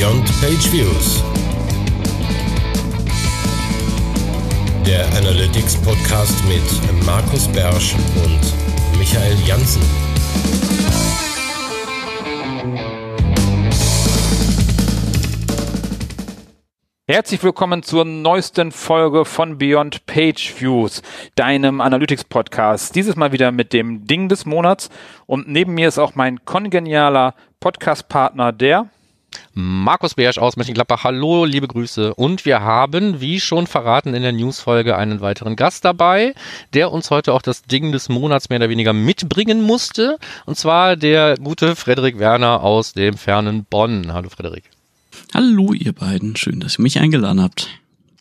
Beyond Page Views. Der Analytics Podcast mit Markus Bersch und Michael Janssen. Herzlich willkommen zur neuesten Folge von Beyond Page Views, deinem Analytics Podcast. Dieses Mal wieder mit dem Ding des Monats und neben mir ist auch mein kongenialer Podcast-Partner, der Markus Beersch aus Mönchengladbach. Hallo, liebe Grüße. Und wir haben, wie schon verraten in der Newsfolge, einen weiteren Gast dabei, der uns heute auch das Ding des Monats mehr oder weniger mitbringen musste. Und zwar der gute Frederik Werner aus dem fernen Bonn. Hallo, Frederik. Hallo ihr beiden, schön, dass ihr mich eingeladen habt.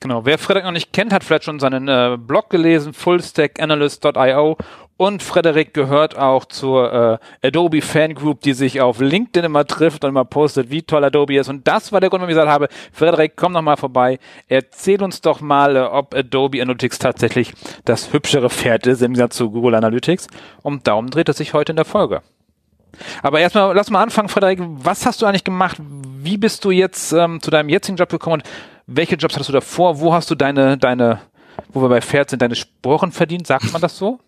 Genau, wer Frederik noch nicht kennt, hat vielleicht schon seinen äh, Blog gelesen, fullstackanalyst.io und Frederik gehört auch zur äh, Adobe Fangroup, die sich auf LinkedIn immer trifft und immer postet, wie toll Adobe ist. Und das war der Grund, warum ich gesagt habe, Frederik, komm noch mal vorbei, erzähl uns doch mal, äh, ob Adobe Analytics tatsächlich das hübschere Pferd ist im Gegensatz zu Google Analytics. Und darum dreht es sich heute in der Folge. Aber erstmal, lass mal anfangen, Frederik. Was hast du eigentlich gemacht? Wie bist du jetzt ähm, zu deinem jetzigen Job gekommen und welche Jobs hattest du davor? Wo hast du deine, deine, wo wir bei Pferd sind, deine Sporen verdient? Sagt man das so?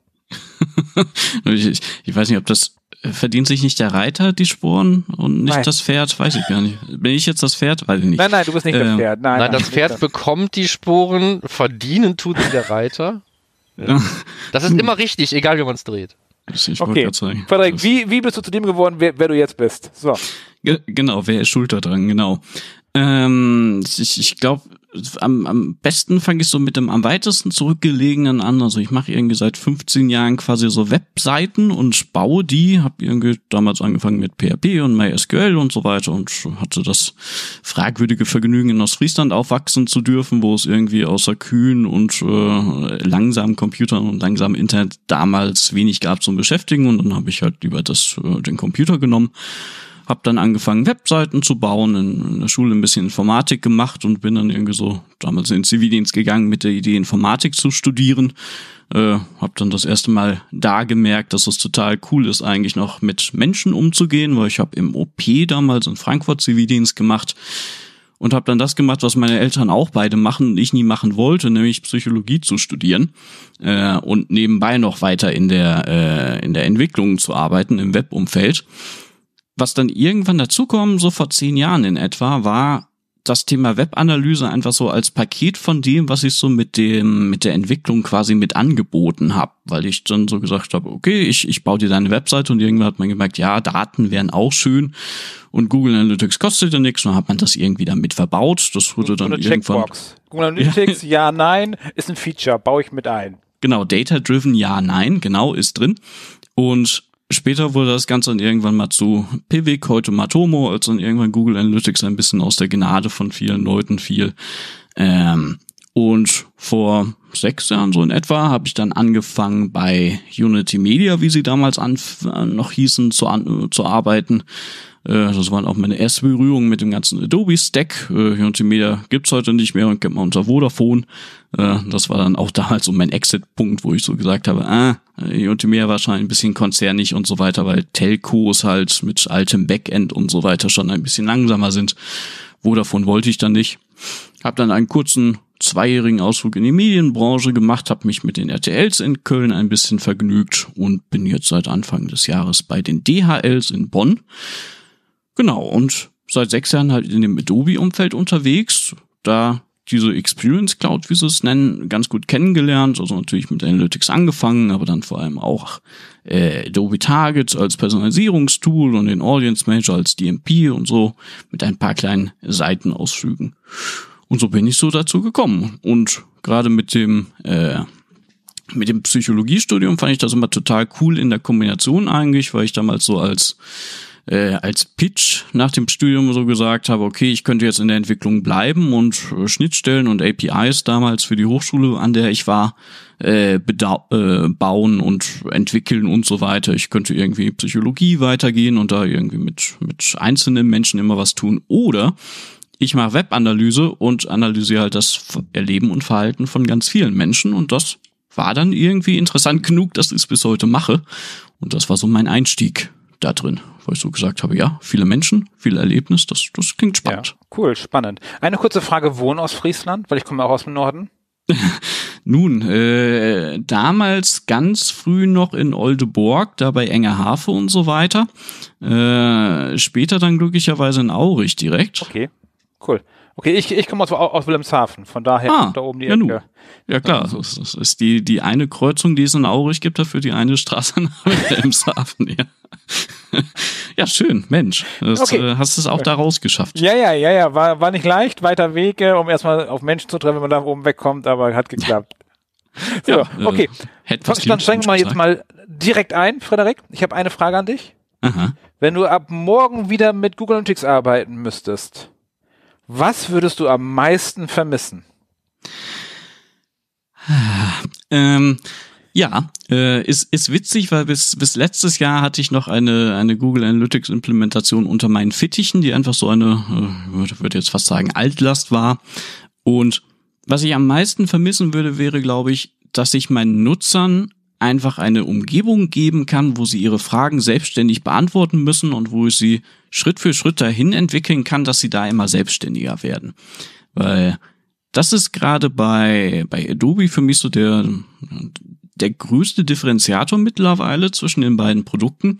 ich, ich, weiß nicht, ob das äh, verdient sich nicht der Reiter die Sporen und nicht nein. das Pferd, weiß ich gar nicht. Bin ich jetzt das Pferd? Weiß ich nicht. Nein, nein, du bist nicht ähm, das Pferd. Nein, nein, das Pferd bekommt die Sporen, verdienen tut sie der Reiter. Das ist immer richtig, egal wie man es dreht. Ich okay. Frederik, wie, wie bist du zu dem geworden, wer, wer du jetzt bist? So. Ge genau, wer ist schuld daran, genau. Ähm, ich ich glaube, am, am besten fange ich so mit dem am weitesten zurückgelegenen an. Also ich mache irgendwie seit 15 Jahren quasi so Webseiten und baue die. Habe irgendwie damals angefangen mit PHP und MySQL und so weiter und hatte das fragwürdige Vergnügen, in Ostfriesland aufwachsen zu dürfen, wo es irgendwie außer Kühen und äh, langsamen Computern und langsamem Internet damals wenig gab zum Beschäftigen. Und dann habe ich halt lieber das, äh, den Computer genommen habe dann angefangen, Webseiten zu bauen, in, der Schule ein bisschen Informatik gemacht und bin dann irgendwie so damals in den Zivildienst gegangen mit der Idee, Informatik zu studieren. Äh, habe dann das erste Mal da gemerkt, dass es total cool ist, eigentlich noch mit Menschen umzugehen, weil ich habe im OP damals in Frankfurt Zivildienst gemacht und habe dann das gemacht, was meine Eltern auch beide machen und ich nie machen wollte, nämlich Psychologie zu studieren äh, und nebenbei noch weiter in der äh, in der Entwicklung zu arbeiten im Webumfeld. Was dann irgendwann dazukommen, so vor zehn Jahren in etwa, war das Thema Webanalyse einfach so als Paket von dem, was ich so mit dem mit der Entwicklung quasi mit angeboten habe, weil ich dann so gesagt habe, okay, ich ich baue dir deine Webseite und irgendwann hat man gemerkt, ja, Daten wären auch schön und Google Analytics kostet ja nichts, dann hat man das irgendwie damit verbaut, das wurde dann irgendwann Checkbox. Google Analytics ja, nein, ist ein Feature, baue ich mit ein. Genau, Data Driven ja, nein, genau ist drin. Und Später wurde das Ganze dann irgendwann mal zu Pivik, heute Matomo, als dann irgendwann Google Analytics ein bisschen aus der Gnade von vielen Leuten fiel. Ähm, und vor sechs Jahren so in etwa habe ich dann angefangen bei Unity Media, wie sie damals noch hießen, zu, an, zu arbeiten. Äh, das waren auch meine erste Berührungen mit dem ganzen Adobe Stack. Äh, Unity Media gibt's heute nicht mehr und kennt man unter Vodafone. Äh, das war dann auch damals so mein Exit-Punkt, wo ich so gesagt habe, ah, Media wahrscheinlich ein bisschen konzernig und so weiter, weil Telcos halt mit altem Backend und so weiter schon ein bisschen langsamer sind. Vodafone wollte ich dann nicht. Hab dann einen kurzen zweijährigen Ausflug in die Medienbranche gemacht, habe mich mit den RTLs in Köln ein bisschen vergnügt und bin jetzt seit Anfang des Jahres bei den DHLs in Bonn. Genau, und seit sechs Jahren halt in dem Adobe-Umfeld unterwegs. Da diese Experience Cloud, wie sie es nennen, ganz gut kennengelernt. Also natürlich mit Analytics angefangen, aber dann vor allem auch äh, Adobe Target als Personalisierungstool und den Audience Manager als DMP und so mit ein paar kleinen Seitenausflügen. Und so bin ich so dazu gekommen. Und gerade mit dem äh, mit dem Psychologiestudium fand ich das immer total cool in der Kombination eigentlich, weil ich damals so als äh, als Pitch nach dem Studium so gesagt habe, okay, ich könnte jetzt in der Entwicklung bleiben und äh, Schnittstellen und APIs damals für die Hochschule, an der ich war, äh, äh, bauen und entwickeln und so weiter. Ich könnte irgendwie Psychologie weitergehen und da irgendwie mit, mit einzelnen Menschen immer was tun. Oder ich mache Webanalyse und analysiere halt das Erleben und Verhalten von ganz vielen Menschen und das war dann irgendwie interessant genug, dass ich es bis heute mache. Und das war so mein Einstieg da drin. Weil ich so gesagt habe, ja, viele Menschen, viel Erlebnis, das, das klingt spannend. Ja, cool, spannend. Eine kurze Frage, wohnen aus Friesland, weil ich komme auch aus dem Norden. Nun, äh, damals ganz früh noch in Oldeborg, da bei Engerhafe und so weiter. Äh, später dann glücklicherweise in Aurich direkt. Okay, cool. Okay, ich, ich komme aus, aus Wilhelmshaven, von daher Ah, da oben die ja, Ecke. Ja klar, das, das ist die, die eine Kreuzung, die es in Aurich gibt, dafür die eine Straße nach Wilhelmshaven. Ja. ja, schön, Mensch. Das, Okay. äh, hast es auch da rausgeschafft. Ja, ja, ja, ja, war, war nicht leicht, weiter Wege, um erstmal auf Menschen zu treffen, wenn man da oben wegkommt, aber hat geklappt. So, Ja, äh, okay. was Dann steigen wir mal jetzt mal direkt ein, Frederik. Ich habe eine Frage an dich. Aha. Wenn du ab morgen wieder mit Google Analytics arbeiten müsstest, was würdest du am meisten vermissen? Ähm, ja, äh, ist, ist witzig, weil bis, bis letztes Jahr hatte ich noch eine, eine Google Analytics Implementation unter meinen Fittichen, die einfach so eine, äh, würde würde jetzt fast sagen, Altlast war. Und was ich am meisten vermissen würde, wäre, glaube ich, dass ich meinen Nutzern einfach eine Umgebung geben kann, wo sie ihre Fragen selbstständig beantworten müssen und wo ich sie Schritt für Schritt dahin entwickeln kann, dass sie da immer selbstständiger werden. Weil das ist gerade bei, bei Adobe für mich so der, der größte Differenziator mittlerweile zwischen den beiden Produkten,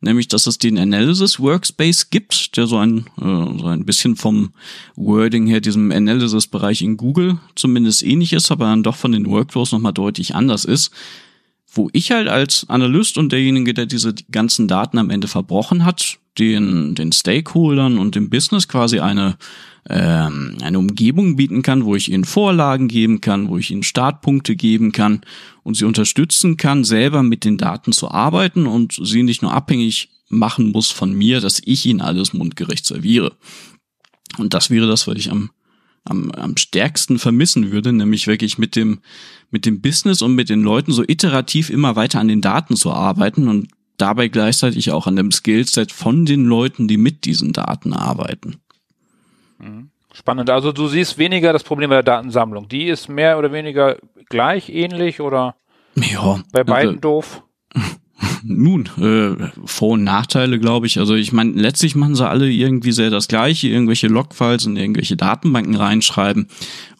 nämlich dass es den Analysis Workspace gibt, der so ein, äh, so ein bisschen vom Wording her diesem Analysis-Bereich in Google zumindest ähnlich ist, aber dann doch von den Workflows nochmal deutlich anders ist. Wo ich halt als Analyst und derjenige, der diese ganzen Daten am Ende verbrochen hat, den, den Stakeholdern und dem Business quasi eine, ähm, eine Umgebung bieten kann, wo ich ihnen Vorlagen geben kann, wo ich ihnen Startpunkte geben kann und sie unterstützen kann, selber mit den Daten zu arbeiten und sie nicht nur abhängig machen muss von mir, dass ich ihnen alles mundgerecht serviere. Und das wäre das, was ich am am, am stärksten vermissen würde, nämlich wirklich mit dem, mit dem Business und mit den Leuten so iterativ immer weiter an den Daten zu arbeiten und dabei gleichzeitig auch an dem Skillset von den Leuten, die mit diesen Daten arbeiten. Spannend. Also du siehst weniger das Problem bei der Datensammlung. Die ist mehr oder weniger gleich, ähnlich oder Ja, bei beiden äh, doof? Nun, äh, Vor- und Nachteile, glaube ich. Also ich meine, letztlich machen sie alle irgendwie sehr das Gleiche, irgendwelche Logfiles in irgendwelche Datenbanken reinschreiben.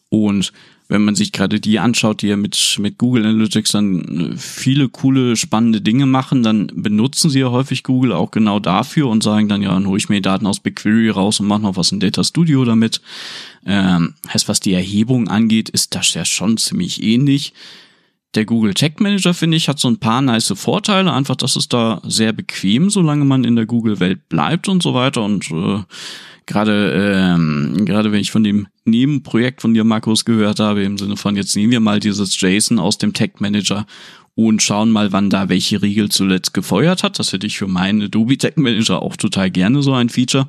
Und wenn man sich gerade die anschaut, die ja mit, mit Google Analytics dann äh, viele coole, spannende Dinge machen, dann benutzen sie ja häufig Google auch genau dafür und sagen dann, ja, dann hole ich mir Daten aus BigQuery raus und mache noch was in Data Studio damit. Ähm, heißt, was die Erhebung angeht, ist das ja schon ziemlich ähnlich. Der Google Tag Manager, finde ich, hat so ein paar nice Vorteile. Einfach, dass es da sehr bequem, solange man in der Google-Welt bleibt und so weiter. Und äh, gerade ähm, gerade wenn ich von dem Nebenprojekt von dir, Markus, gehört habe, im Sinne von, jetzt nehmen wir mal dieses JSON aus dem Tag Manager und schauen mal, wann da welche Riegel zuletzt gefeuert hat. Das hätte ich für meinen Adobe Tag Manager auch total gerne, so ein Feature.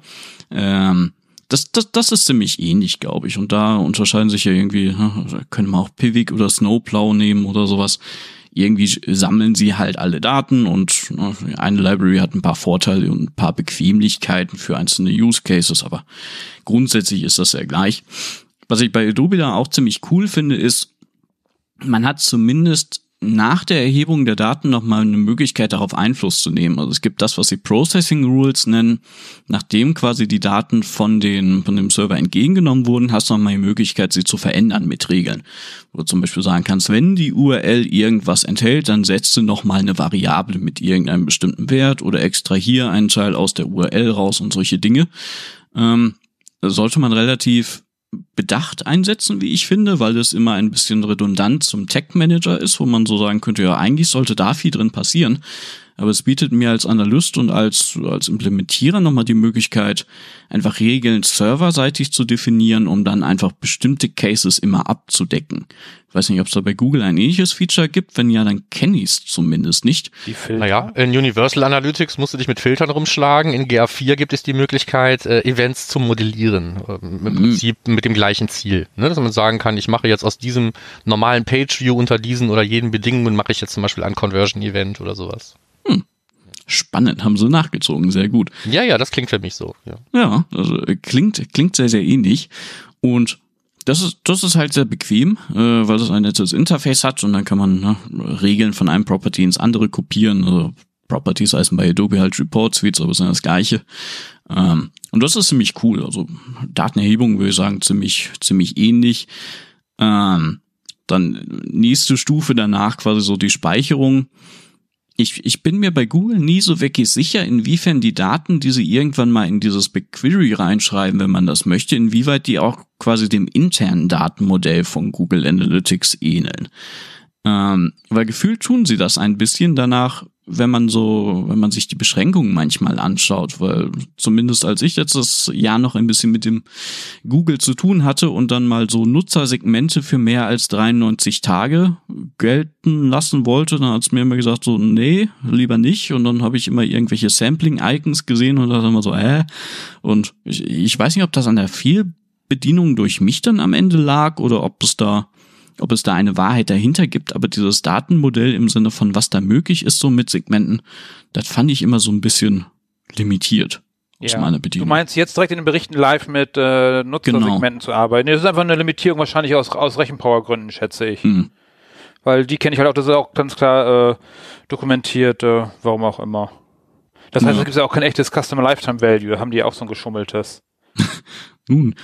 Ähm, das, das, das ist ziemlich ähnlich, glaube ich. Und da unterscheiden sich ja irgendwie, da können wir auch Pivik oder Snowplow nehmen oder sowas. Irgendwie sammeln sie halt alle Daten und ne, eine Library hat ein paar Vorteile und ein paar Bequemlichkeiten für einzelne Use Cases, aber grundsätzlich ist das ja gleich. Was ich bei Adobe da auch ziemlich cool finde, ist, man hat zumindest nach der Erhebung der Daten nochmal eine Möglichkeit, darauf Einfluss zu nehmen. Also es gibt das, was sie Processing Rules nennen. Nachdem quasi die Daten von, den, von dem Server entgegengenommen wurden, hast du nochmal die Möglichkeit, sie zu verändern mit Regeln. Wo du zum Beispiel sagen kannst, wenn die URL irgendwas enthält, dann setzt du nochmal eine Variable mit irgendeinem bestimmten Wert oder extrahier einen Teil aus der URL raus und solche Dinge. Ähm, sollte man relativ bedacht einsetzen, wie ich finde, weil es immer ein bisschen redundant zum Tag Manager ist, wo man so sagen könnte, ja, eigentlich sollte da viel drin passieren. Aber es bietet mir als Analyst und als, als Implementierer nochmal die Möglichkeit, einfach Regeln serverseitig zu definieren, um dann einfach bestimmte Cases immer abzudecken. Ich weiß nicht, ob es da bei Google ein ähnliches Feature gibt. Wenn ja, dann kenne ich es zumindest nicht. Naja, in Universal Analytics musst du dich mit Filtern rumschlagen. In GA4 gibt es die Möglichkeit, äh, Events zu modellieren. Äh, Im Mhm. Prinzip mit dem gleichen Ziel. Ne? Dass man sagen kann, ich mache jetzt aus diesem normalen Page-View unter diesen oder jeden Bedingungen mache ich jetzt zum Beispiel ein Conversion-Event oder sowas. Spannend, haben sie nachgezogen, sehr gut. Ja, ja, das klingt für mich so. Ja. Ja, also äh, klingt, klingt sehr, sehr ähnlich. Und das ist, das ist halt sehr bequem, äh, weil es ein nettes Interface hat und dann kann man ne, Regeln von einem Property ins andere kopieren. Also Properties heißen bei Adobe halt Report Suites, aber sind das gleiche. Ähm, und das ist ziemlich cool. Also Datenerhebung würde ich sagen ziemlich, ziemlich ähnlich. Ähm, dann nächste Stufe danach quasi so die Speicherung. Ich, ich bin mir bei Google nie so wirklich sicher, inwiefern die Daten, die sie irgendwann mal in dieses BigQuery reinschreiben, wenn man das möchte, inwieweit die auch quasi dem internen Datenmodell von Google Analytics ähneln. Ähm, weil gefühlt tun sie das ein bisschen danach, wenn man so, wenn man sich die Beschränkungen manchmal anschaut, weil zumindest als ich letztes Jahr noch ein bisschen mit dem Google zu tun hatte und dann mal so Nutzersegmente für mehr als 93 Tage gelten lassen wollte, dann hat es mir immer gesagt so, nee, lieber nicht. Und dann habe ich immer irgendwelche Sampling-Icons gesehen und dann immer so, äh. Und ich, ich weiß nicht, ob das an der Fehlbedienung durch mich dann am Ende lag oder ob es da ob es da eine Wahrheit dahinter gibt, aber dieses Datenmodell im Sinne von was da möglich ist, so mit Segmenten, das fand ich immer so ein bisschen limitiert aus Ja. Du meinst jetzt direkt in den Berichten live mit äh, Nutzersegmenten Genau. zu arbeiten. Nee, das ist einfach eine Limitierung wahrscheinlich aus, aus Rechenpowergründen, schätze ich. Hm. Weil die kenne ich halt auch, das ist auch ganz klar äh, dokumentiert, äh, warum auch immer. Das heißt, Ja. es gibt ja auch kein echtes Customer Lifetime Value, haben die auch so ein geschummeltes. Nun,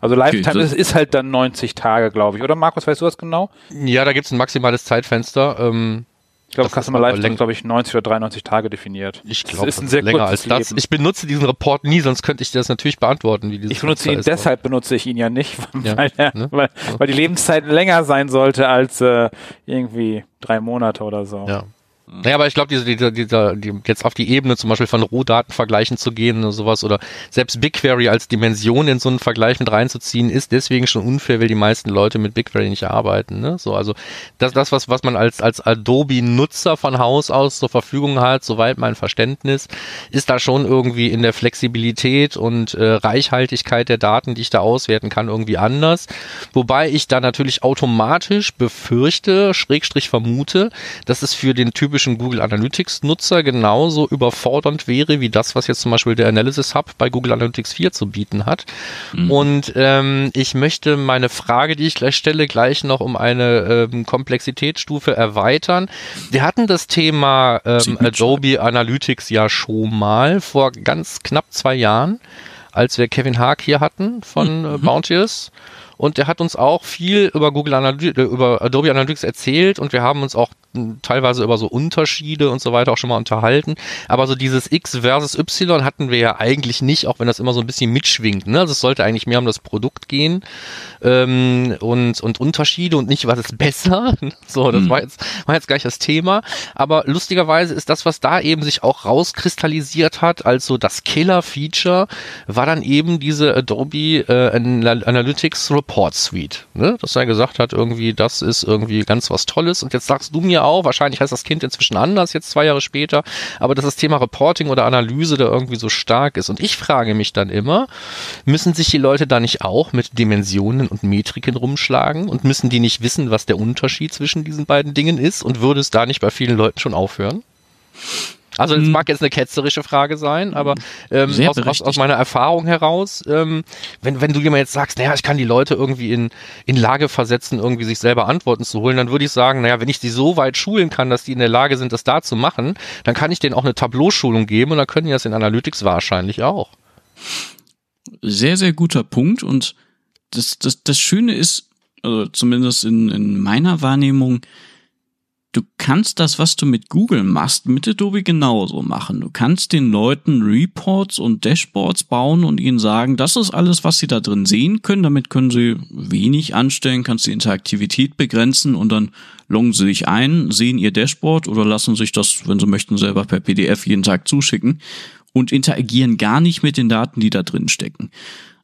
Also Lifetime das- ist, ist halt dann 90 Tage, glaube ich. Oder Markus, weißt du das genau? Ja, da gibt's ein maximales Zeitfenster. Ähm, Ich glaube, Das ist Customer Lifetime ist, glaube ich, 90 oder 93 Tage definiert. ich Das glaube, ist ein sehr länger als das. Leben. Ich benutze diesen Report nie, sonst könnte ich dir das natürlich beantworten, wie Ich benutze Fenster ihn, ist. deshalb benutze ich ihn ja nicht, Ja, weil, er, ne? weil, weil die Lebenszeit länger sein sollte als äh, irgendwie drei Monate oder so. Ja. Naja, aber ich glaube, diese, diese, dieser, die, jetzt auf die Ebene zum Beispiel von Rohdatenvergleichen zu gehen oder sowas oder selbst BigQuery als Dimension in so einen Vergleich mit reinzuziehen, ist deswegen schon unfair, weil die meisten Leute mit BigQuery nicht arbeiten. Ne? So, also das, das was, was man als, als Adobe-Nutzer von Haus aus zur Verfügung hat, soweit mein Verständnis, ist da schon irgendwie in der Flexibilität und äh, Reichhaltigkeit der Daten, die ich da auswerten kann, irgendwie anders. Wobei ich da natürlich automatisch befürchte, Schrägstrich vermute, dass es für den typischen Google Analytics Nutzer genauso überfordernd wäre, wie das, was jetzt zum Beispiel der Analysis Hub bei Google Analytics 4 zu bieten hat. Und ähm, ich möchte meine Frage, die ich gleich stelle, gleich noch um eine ähm, Komplexitätsstufe erweitern. Wir hatten das Thema ähm, Adobe Analytics ja schon mal vor ganz knapp zwei Jahren, als wir Kevin Haag hier hatten von äh, Bounteous. Und der hat uns auch viel über Google Analytics, über Adobe Analytics erzählt und wir haben uns auch teilweise über so Unterschiede und so weiter auch schon mal unterhalten. Aber so dieses X versus Y hatten wir ja eigentlich nicht, auch wenn das immer so ein bisschen mitschwingt. Ne? Also es sollte eigentlich mehr um das Produkt gehen ähm, und, und Unterschiede und nicht, was ist besser. So, das Mhm. war jetzt, war jetzt gleich das Thema. Aber lustigerweise ist das, was da eben sich auch rauskristallisiert hat, als so das Killer-Feature, war dann eben diese Adobe äh, Anal- Analytics Report Suite. Ne? Dass er gesagt hat, irgendwie, das ist irgendwie ganz was Tolles. Und jetzt sagst du mir auch, wahrscheinlich heißt das Kind inzwischen anders, jetzt zwei Jahre später, aber dass das Thema Reporting oder Analyse da irgendwie so stark ist. Und ich frage mich dann immer, müssen sich die Leute da nicht auch mit Dimensionen und Metriken rumschlagen und müssen die nicht wissen, was der Unterschied zwischen diesen beiden Dingen ist und würde es da nicht bei vielen Leuten schon aufhören? Also das Hm. mag jetzt eine ketzerische Frage sein, aber ähm, aus, aus, aus meiner Erfahrung heraus, ähm, wenn, wenn du jemand jetzt sagst, naja, ich kann die Leute irgendwie in, in Lage versetzen, irgendwie sich selber Antworten zu holen, dann würde ich sagen, naja, wenn ich die so weit schulen kann, dass die in der Lage sind, das da zu machen, dann kann ich denen auch eine Tableau-Schulung geben und dann können die das in Analytics wahrscheinlich auch. sehr, sehr guter Punkt. Und das, das, das Schöne ist, also zumindest in, in meiner Wahrnehmung, du kannst das, was du mit Google machst, mit Adobe genauso machen. Du kannst den Leuten Reports und Dashboards bauen und ihnen sagen, das ist alles, was sie da drin sehen können. Damit können sie wenig anstellen, kannst die Interaktivität begrenzen und dann loggen sie sich ein, sehen ihr Dashboard oder lassen sich das, wenn sie möchten, selber per PDF jeden Tag zuschicken und interagieren gar nicht mit den Daten, die da drin stecken.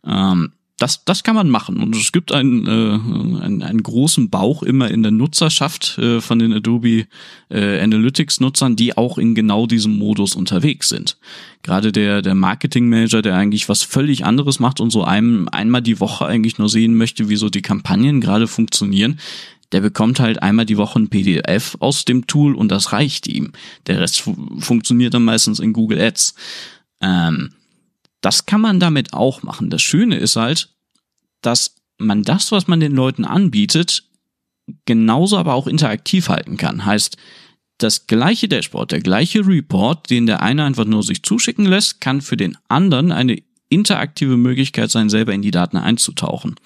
Ähm, das, das kann man machen. Und es gibt einen, äh, einen, einen großen Bauch immer in der Nutzerschaft äh, von den Adobe äh, Analytics-Nutzern, die auch in genau diesem Modus unterwegs sind. Gerade der, der Marketing-Manager, der eigentlich was völlig anderes macht und so einem einmal die Woche eigentlich nur sehen möchte, wie so die Kampagnen gerade funktionieren, der bekommt halt einmal die Woche ein PDF aus dem Tool und das reicht ihm. Der Rest fu funktioniert dann meistens in Google Ads. Ähm, das kann man damit auch machen. Das Schöne ist halt, dass man das, was man den Leuten anbietet, genauso aber auch interaktiv halten kann. Heißt, das gleiche Dashboard, der gleiche Report, den der eine einfach nur sich zuschicken lässt, kann für den anderen eine interaktive Möglichkeit sein, selber in die Daten einzutauchen.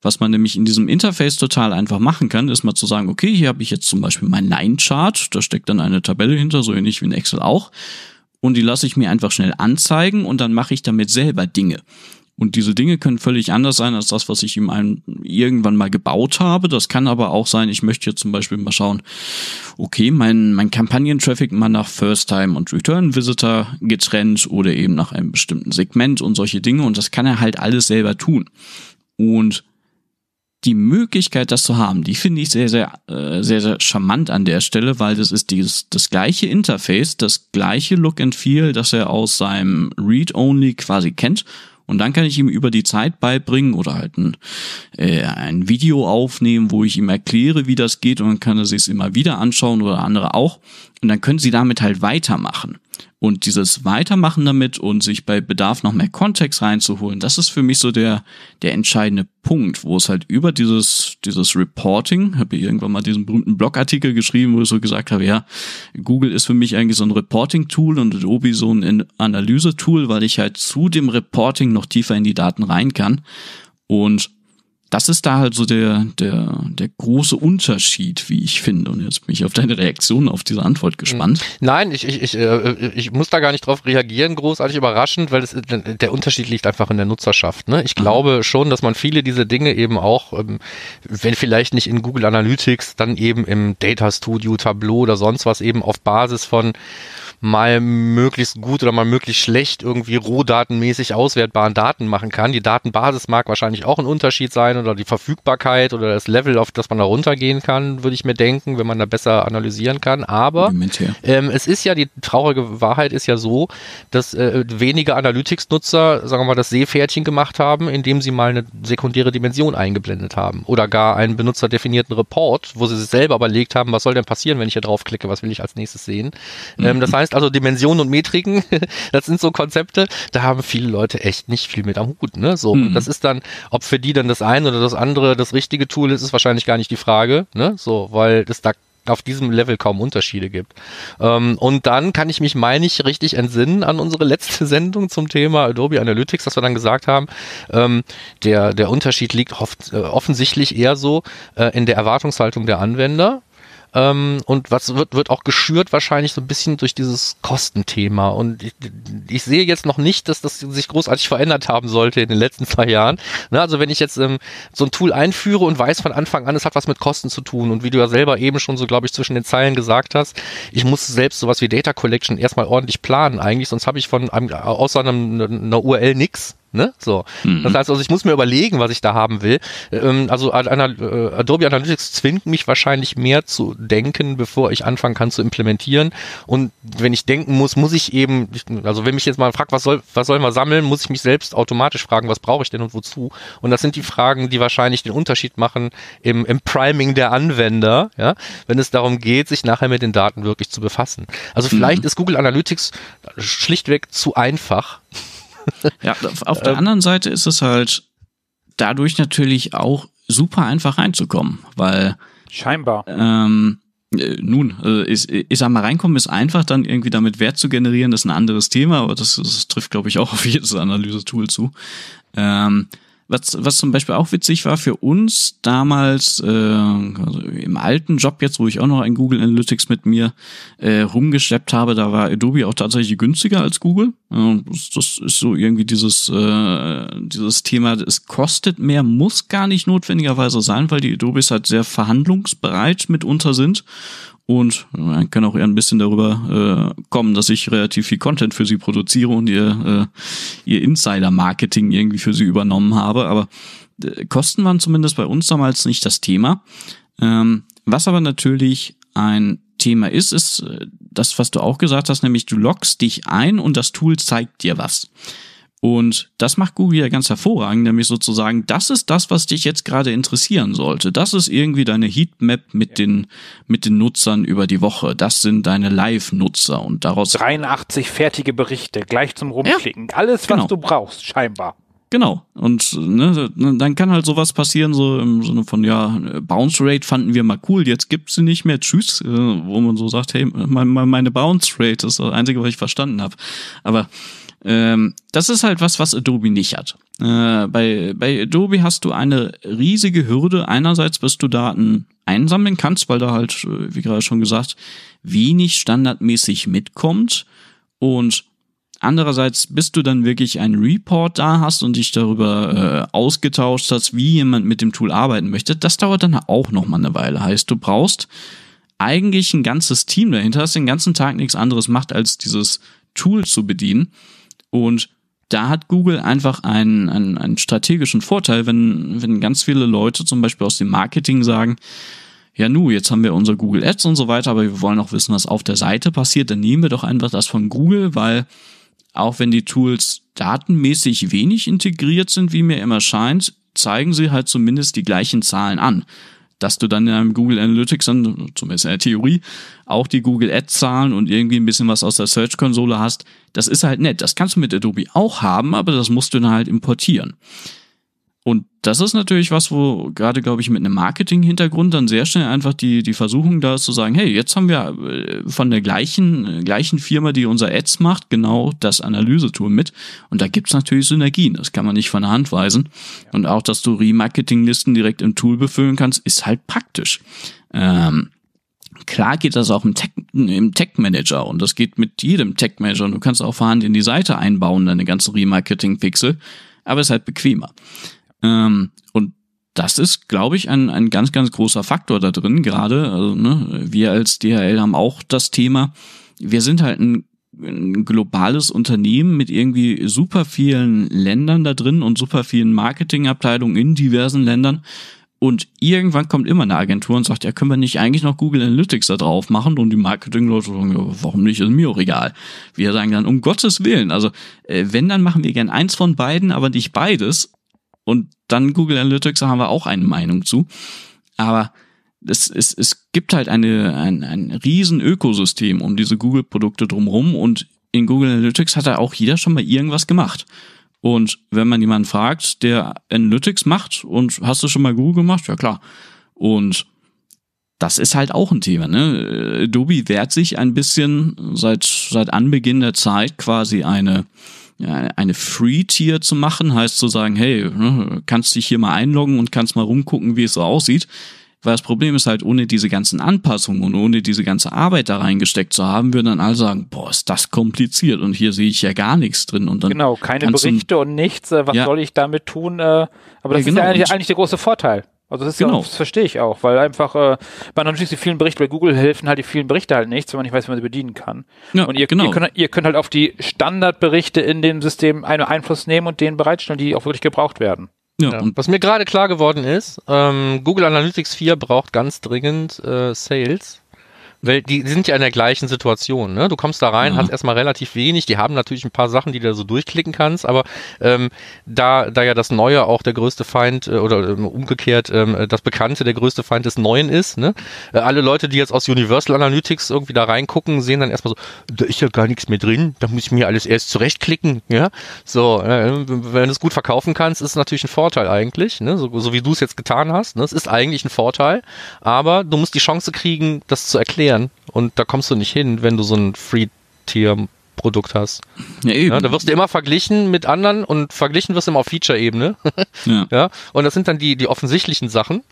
Was man nämlich in diesem Interface total einfach machen kann, ist mal zu sagen, okay, hier habe ich jetzt zum Beispiel mein Line-Chart, da steckt dann eine Tabelle hinter, so ähnlich wie in Excel auch, und die lasse ich mir einfach schnell anzeigen und dann mache ich damit selber Dinge. Und diese Dinge können völlig anders sein als das, was ich ihm irgendwann mal gebaut habe. Das kann aber auch sein, ich möchte jetzt zum Beispiel mal schauen, okay, mein, mein Kampagnentraffic mal nach First Time und Return Visitor getrennt oder eben nach einem bestimmten Segment und solche Dinge. Und das kann er halt alles selber tun. Und die Möglichkeit, das zu haben, die finde ich sehr, sehr, äh, sehr, sehr charmant an der Stelle, weil das ist dieses, das gleiche Interface, das gleiche Look and Feel, das er aus seinem Read-Only quasi kennt. Und dann kann ich ihm über die Zeit beibringen oder halt ein, äh, ein Video aufnehmen, wo ich ihm erkläre, wie das geht und dann kann er sich es immer wieder anschauen oder andere auch. Und dann können sie damit halt weitermachen. Und dieses Weitermachen damit und sich bei Bedarf noch mehr Kontext reinzuholen, das ist für mich so der, der entscheidende Punkt, wo es halt über dieses, dieses Reporting, habe ich irgendwann mal diesen berühmten Blogartikel geschrieben, wo ich so gesagt habe, ja, Google ist für mich eigentlich so ein Reporting-Tool und Adobe so ein Analyse-Tool, weil ich halt zu dem Reporting noch tiefer in die Daten rein kann. Und das ist da halt so der, der, der große Unterschied, wie ich finde. Und jetzt bin ich auf deine Reaktion auf diese Antwort gespannt. Hm. Nein, ich, ich, ich, äh, ich muss da gar nicht drauf reagieren, großartig überraschend, weil es, der Unterschied liegt einfach in der Nutzerschaft. Ne? Ich glaube Aha. schon, dass man viele diese Dinge eben auch, ähm, wenn vielleicht nicht in Google Analytics, dann eben im Data Studio, Tableau oder sonst was eben auf Basis von mal möglichst gut oder mal möglichst schlecht irgendwie rohdatenmäßig auswertbaren Daten machen kann. Die Datenbasis mag wahrscheinlich auch ein Unterschied sein oder die Verfügbarkeit oder das Level, auf das man da runtergehen kann, würde ich mir denken, wenn man da besser analysieren kann. Aber ähm, es ist ja, die traurige Wahrheit ist ja so, dass äh, wenige Analytics-Nutzer, sagen wir mal, das Seepferdchen gemacht haben, indem sie mal eine sekundäre Dimension eingeblendet haben oder gar einen benutzerdefinierten Report, wo sie sich selber überlegt haben, was soll denn passieren, wenn ich hier draufklicke, was will ich als nächstes sehen. Mhm. Ähm, das heißt, heißt also Dimensionen und Metriken, das sind so Konzepte, da haben viele Leute echt nicht viel mit am Hut. Ne? So, mhm. das ist dann, ob für die dann das eine oder das andere das richtige Tool ist, ist wahrscheinlich gar nicht die Frage. Ne? So, weil es da auf diesem Level kaum Unterschiede gibt. Ähm, und dann kann ich mich, meine ich, richtig entsinnen an unsere letzte Sendung zum Thema Adobe Analytics, dass wir dann gesagt haben, ähm, der, der Unterschied liegt oft, äh, offensichtlich eher so äh, in der Erwartungshaltung der Anwender. Ähm, und was wird, wird auch geschürt wahrscheinlich so ein bisschen durch dieses Kostenthema. Und ich, ich sehe jetzt noch nicht, dass das sich großartig verändert haben sollte in den letzten zwei Jahren. Ne, also wenn ich jetzt ähm, so ein Tool einführe und weiß von Anfang an, es hat was mit Kosten zu tun und wie du ja selber eben schon so, glaube ich, zwischen den Zeilen gesagt hast, ich muss selbst sowas wie Data Collection erstmal ordentlich planen eigentlich, sonst habe ich von einem, außer einem, einer URL nix. Ne? So. Mhm. Das heißt also, ich muss mir überlegen, was ich da haben will. Ähm, also äh, Adobe Analytics zwingt mich wahrscheinlich mehr zu denken, bevor ich anfangen kann zu implementieren. Und wenn ich denken muss, muss ich eben, also wenn mich jetzt mal fragt, was soll, was sollen wir sammeln, muss ich mich selbst automatisch fragen, was brauche ich denn und wozu? Und das sind die Fragen, die wahrscheinlich den Unterschied machen im, im Priming der Anwender, ja, wenn es darum geht, sich nachher mit den Daten wirklich zu befassen. Also vielleicht mhm. ist Google Analytics schlichtweg zu einfach ja, auf der ähm, anderen Seite ist es halt dadurch natürlich auch super einfach reinzukommen, weil scheinbar. Ähm, äh, nun, äh, ich, ich sag mal, reinkommen ist einfach, dann irgendwie damit Wert zu generieren, das ist ein anderes Thema, aber das, das trifft, glaube ich, auch auf jedes Analyse-Tool zu. Ähm, was, was zum Beispiel auch witzig war für uns damals, äh, also im alten Job jetzt, wo ich auch noch ein Google Analytics mit mir äh, rumgeschleppt habe, da war Adobe auch tatsächlich günstiger als Google. Das, das ist so irgendwie dieses, äh, dieses Thema, es kostet mehr, muss gar nicht notwendigerweise sein, weil die Adobes halt sehr verhandlungsbereit mitunter sind und man kann auch eher ein bisschen darüber äh, kommen, dass ich relativ viel Content für sie produziere und ihr, äh, ihr Insider-Marketing irgendwie für sie übernommen habe. Aber äh, Kosten waren zumindest bei uns damals nicht das Thema. Ähm, was aber natürlich ein Thema ist, ist äh, das, was du auch gesagt hast, nämlich du loggst dich ein und das Tool zeigt dir was. Und das macht Google ja ganz hervorragend, nämlich sozusagen, das ist das, was dich jetzt gerade interessieren sollte. Das ist irgendwie deine Heatmap mit den, mit den Nutzern über die Woche. Das sind deine Live-Nutzer und daraus. 83 fertige Berichte, gleich zum Rumklicken. Ja, Alles, was genau. du brauchst, scheinbar. Genau. Und ne, dann kann halt sowas passieren, so im Sinne von, ja, Bounce Rate fanden wir mal cool, jetzt gibt's sie nicht mehr, tschüss, äh, wo man so sagt, hey, meine Bounce Rate ist das Einzige, was ich verstanden habe. Aber ähm, das ist halt was, was Adobe nicht hat. Äh, bei, bei Adobe hast du eine riesige Hürde. Einerseits, bis du Daten einsammeln kannst, weil da halt, äh, wie gerade schon gesagt, wenig standardmäßig mitkommt. Und Andererseits, bis du dann wirklich einen Report da hast und dich darüber äh, ausgetauscht hast, wie jemand mit dem Tool arbeiten möchte, das dauert dann auch noch mal eine Weile. Heißt, du brauchst eigentlich ein ganzes Team dahinter, das den ganzen Tag nichts anderes macht, als dieses Tool zu bedienen. Und da hat Google einfach einen, einen, einen strategischen Vorteil, wenn, wenn ganz viele Leute zum Beispiel aus dem Marketing sagen, ja nu, jetzt haben wir unser Google Ads und so weiter, aber wir wollen auch wissen, was auf der Seite passiert, dann nehmen wir doch einfach das von Google, weil auch wenn die Tools datenmäßig wenig integriert sind, wie mir immer scheint, zeigen sie halt zumindest die gleichen Zahlen an. Dass du dann in einem Google Analytics, dann, zumindest in der Theorie, auch die Google Ads Zahlen und irgendwie ein bisschen was aus der Search Konsole hast, das ist halt nett. Das kannst du mit Adobe auch haben, aber das musst du dann halt importieren. Das ist natürlich was, wo gerade, glaube ich, mit einem Marketing-Hintergrund dann sehr schnell einfach die, die Versuchung da ist zu sagen, hey, jetzt haben wir äh, von der gleichen, äh, gleichen Firma, die unser Ads macht, genau das Analysetool mit. Und da gibt's natürlich Synergien, das kann man nicht von der Hand weisen. Und auch, dass du Remarketing-Listen direkt im Tool befüllen kannst, ist halt praktisch. Ähm, Klar geht das auch im Tech, im Tech Manager und das geht mit jedem Tech Manager und du kannst auch vorhanden in die Seite einbauen, deine ganze Remarketing-Pixel, aber es ist halt bequemer. Ähm, und das ist, glaube ich, ein, ein ganz, ganz großer Faktor da drin, gerade. Also, ne, wir als DHL haben auch das Thema. Wir sind halt ein, ein globales Unternehmen mit irgendwie super vielen Ländern da drin und super vielen Marketingabteilungen in diversen Ländern. Und irgendwann kommt immer eine Agentur und sagt, ja, können wir nicht eigentlich noch Google Analytics da drauf machen? Und die Marketingleute sagen, ja, warum nicht? Ist mir auch egal. Wir sagen dann, um Gottes Willen. Also, äh, wenn, dann machen wir gern eins von beiden, aber nicht beides. Und dann Google Analytics, da haben wir auch eine Meinung zu. Aber es, es, es gibt halt eine, ein, ein riesen Ökosystem um diese Google-Produkte drumherum und in Google Analytics hat da auch jeder schon mal irgendwas gemacht. Und wenn man jemanden fragt, der Analytics macht und hast du schon mal Google gemacht? Ja klar. Und das ist halt auch ein Thema. Ne? Adobe wehrt sich ein bisschen seit, seit Anbeginn der Zeit quasi eine eine Free-Tier zu machen, heißt zu sagen, hey, ne, kannst dich hier mal einloggen und kannst mal rumgucken, wie es so aussieht. Weil das Problem ist halt, ohne diese ganzen Anpassungen und ohne diese ganze Arbeit da reingesteckt zu haben, würden dann alle sagen, boah, ist das kompliziert und hier sehe ich ja gar nichts drin. Und dann genau, keine Berichte und nichts, äh, was ja. soll ich damit tun? Äh, aber das ja, genau. ist ja eigentlich, eigentlich der große Vorteil. Also das ist genau. ja, das verstehe ich auch, weil einfach äh, bei natürlich die vielen Berichte bei Google helfen halt die vielen Berichte halt nichts, wenn man nicht weiß, wie man sie bedienen kann. Ja, und ihr, genau. ihr, könnt, ihr könnt halt auf die Standardberichte in dem System einen Einfluss nehmen und denen bereitstellen, die auch wirklich gebraucht werden. Ja. ja. Was mir gerade klar geworden ist, ähm, Google Analytics 4 braucht ganz dringend äh, Sales weil die, sind ja in der gleichen Situation. Ne? Du kommst da rein, ja. hast erstmal relativ wenig. Die haben natürlich ein paar Sachen, die du da so durchklicken kannst, aber ähm, da, da ja das Neue auch der größte Feind äh, oder ähm, umgekehrt ähm, das Bekannte der größte Feind des Neuen ist, ne? Äh, alle Leute, die jetzt aus Universal Analytics irgendwie da reingucken, sehen dann erstmal so, da ist ja gar nichts mehr drin, da muss ich mir alles erst zurechtklicken, ja. So, äh, wenn du es gut verkaufen kannst, ist es natürlich ein Vorteil eigentlich, ne? So, so wie du es jetzt getan hast. Ne? Es ist eigentlich ein Vorteil, aber du musst die Chance kriegen, das zu erklären erklären. Und da kommst du nicht hin, wenn du so ein Free-Tier-Produkt hast. Ja, eben. Ja, da wirst du immer verglichen mit anderen und verglichen wirst du immer auf Feature-Ebene. ja. ja. Und das sind dann die, die offensichtlichen Sachen.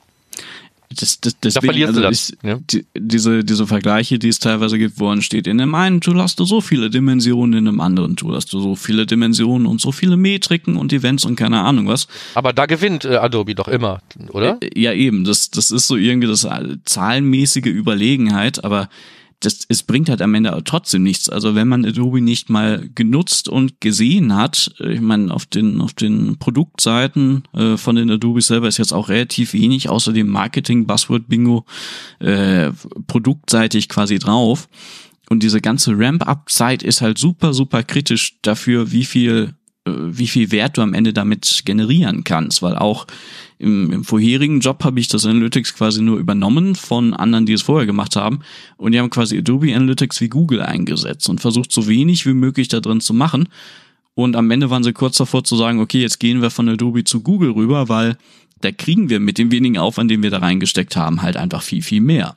Das, das, deswegen, da verlierst also du das. Ich, ja. die, diese, diese Vergleiche, die es teilweise gibt, wo man steht, in einem einen Tool hast du so viele Dimensionen, in einem anderen Tool hast du so viele Dimensionen und so viele Metriken und Events und keine Ahnung was. Aber da gewinnt äh, Adobe doch immer, oder? Äh, ja, eben. Das, das ist so irgendwie das äh, zahlenmäßige Überlegenheit, aber das, es bringt halt am Ende trotzdem nichts. Also wenn man Adobe nicht mal genutzt und gesehen hat, äh, ich meine, auf den, auf den Produktseiten äh, von den Adobe selber ist jetzt auch relativ wenig, außer dem Marketing-Buzzword-Bingo äh, produktseitig quasi drauf. Und diese ganze Ramp-Up-Zeit ist halt super, super kritisch dafür, wie viel äh, wie viel Wert du am Ende damit generieren kannst, weil auch im, im vorherigen Job habe ich das Analytics quasi nur übernommen von anderen, die es vorher gemacht haben und die haben quasi Adobe Analytics wie Google eingesetzt und versucht so wenig wie möglich da drin zu machen Und am Ende waren sie kurz davor zu sagen, okay, jetzt gehen wir von Adobe zu Google rüber, weil da kriegen wir mit dem wenigen Aufwand, den wir da reingesteckt haben, halt einfach viel, viel mehr.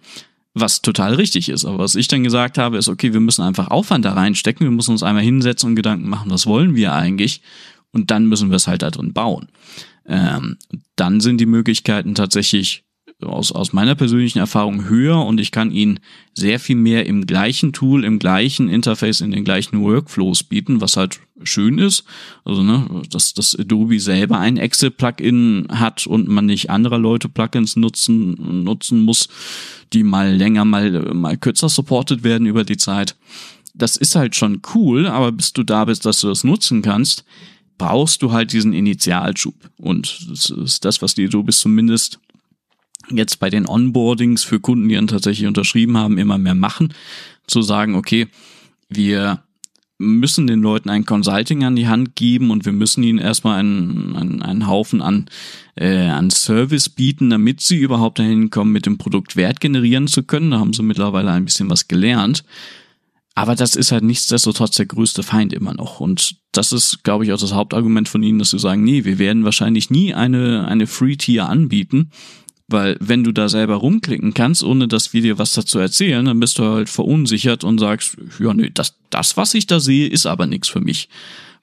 Was total richtig ist. Aber was ich dann gesagt habe, ist, okay, wir müssen einfach Aufwand da reinstecken, wir müssen uns einmal hinsetzen und Gedanken machen, was wollen wir eigentlich? Und dann müssen wir es halt da drin bauen. Ähm, dann sind die Möglichkeiten tatsächlich aus, aus meiner persönlichen Erfahrung höher und ich kann Ihnen sehr viel mehr im gleichen Tool, im gleichen Interface, in den gleichen Workflows bieten, was halt schön ist. Also, ne, dass, dass Adobe selber ein Excel-Plugin hat und man nicht anderer Leute Plugins nutzen, nutzen muss, die mal länger, mal, mal kürzer supported werden über die Zeit. Das ist halt schon cool, aber bis du da bist, dass du das nutzen kannst, brauchst du halt diesen Initialschub. Und das ist das, was die Adobe zumindest jetzt bei den Onboardings für Kunden, die dann tatsächlich unterschrieben haben, immer mehr machen, zu sagen, okay, wir müssen den Leuten ein Consulting an die Hand geben und wir müssen ihnen erstmal einen, einen, einen Haufen an, äh, an Service bieten, damit sie überhaupt dahin kommen, mit dem Produkt Wert generieren zu können. Da haben sie mittlerweile ein bisschen was gelernt. Aber das ist halt nichtsdestotrotz der größte Feind immer noch. Und das ist, glaube ich, auch das Hauptargument von ihnen, dass sie sagen, nee, wir werden wahrscheinlich nie eine, eine Free-Tier anbieten, weil wenn du da selber rumklicken kannst, ohne dass wir dir was dazu erzählen, dann bist du halt verunsichert und sagst, ja, nee, das, das, was ich da sehe, ist aber nichts für mich.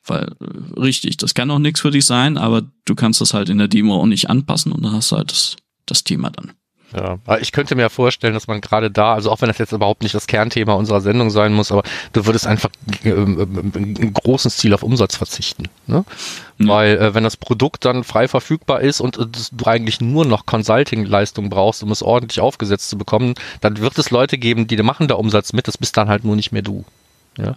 Weil, äh, richtig, das kann auch nichts für dich sein, aber du kannst das halt in der Demo auch nicht anpassen und dann hast du halt das, das Thema dann. Ja, ich könnte mir vorstellen, dass man gerade da, also auch wenn das jetzt überhaupt nicht das Kernthema unserer Sendung sein muss, aber du würdest einfach ähm, im großen Stil auf Umsatz verzichten. Ne? Mhm. Weil äh, wenn das Produkt dann frei verfügbar ist und äh, du eigentlich nur noch Consulting-Leistung brauchst, um es ordentlich aufgesetzt zu bekommen, dann wird es Leute geben, die machen da Umsatz mit, das bist dann halt nur nicht mehr du. Ja.